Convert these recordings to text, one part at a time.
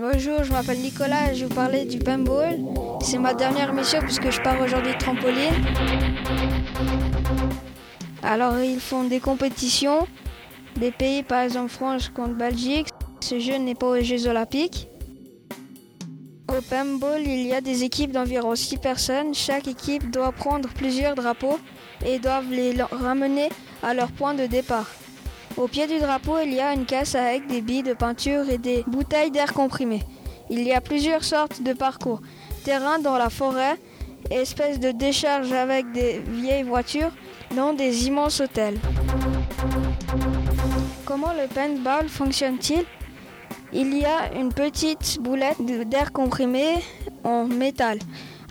Bonjour, je m'appelle Nicolas et je vais vous parler du paintball. C'est ma dernière mission puisque je pars aujourd'hui de trampoline. Alors ils font des compétitions, des pays par exemple France contre Belgique. Ce jeu n'est pas aux Jeux Olympiques. Au paintball, il y a des équipes d'environ 6 personnes. Chaque équipe doit prendre plusieurs drapeaux et doivent les ramener à leur point de départ. Au pied du drapeau, il y a une caisse avec des billes de peinture et des bouteilles d'air comprimé. Il y a plusieurs sortes de parcours. Terrain dans la forêt, espèce de décharge avec des vieilles voitures, dans des immenses hôtels. Comment le paintball fonctionne-t-il? Il y a une petite boulette d'air comprimé en métal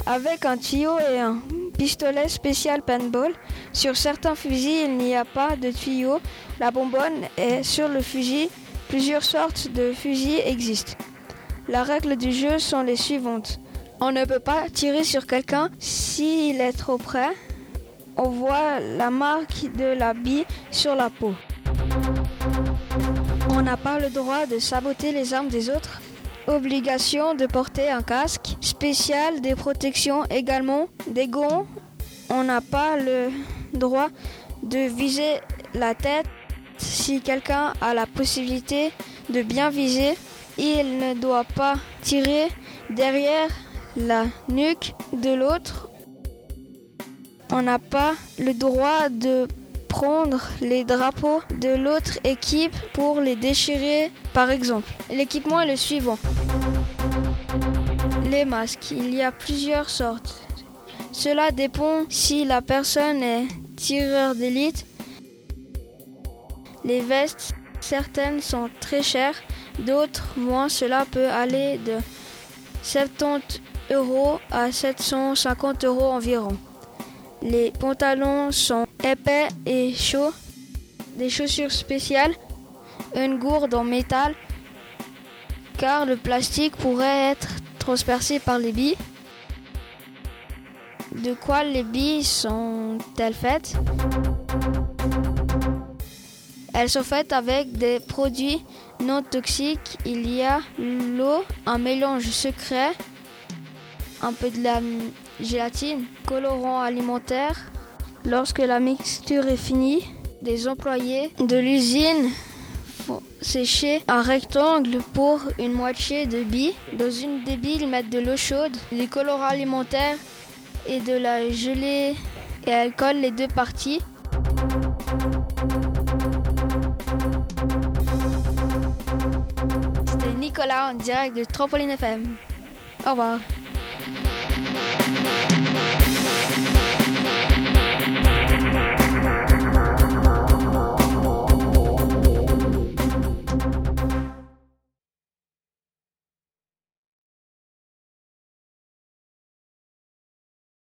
avec un tuyau et un pistolet spécial paintball. Sur certains fusils, il n'y a pas de tuyau. La bonbonne est sur le fusil. Plusieurs sortes de fusils existent. Les règles du jeu sont les suivantes. On ne peut pas tirer sur quelqu'un s'il est trop près. On voit la marque de la bille sur la peau. On n'a pas le droit de saboter les armes des autres. Obligation de porter un casque spécial, des protections également, des gants. On n'a pas le droit de viser la tête. Si quelqu'un a la possibilité de bien viser, il ne doit pas tirer derrière la nuque de l'autre. On n'a pas le droit de prendre les drapeaux de l'autre équipe pour les déchirer, par exemple. L'équipement est le suivant. Les masques, il y a plusieurs sortes. Cela dépend si la personne est tireur d'élite. Les vestes, certaines sont très chères, d'autres moins. Cela peut aller de 70 euros à 750 euros environ. Les pantalons sont épais et chauds. Des chaussures spéciales. Une gourde en métal. Car le plastique pourrait être transpercé par les billes. De quoi les billes sont-elles faites? Elles sont faites avec des produits non toxiques. Il y a l'eau, un mélange secret, un peu de la gélatine, colorant alimentaire. Lorsque la mixture est finie, des employés de l'usine font sécher un rectangle pour une moitié de billes. Dans une des billes, ils mettent de l'eau chaude, des colorants alimentaires et de la gelée et elles collent les deux parties. C'était Nicolas en direct de Trampoline FM. Au revoir. Thank you.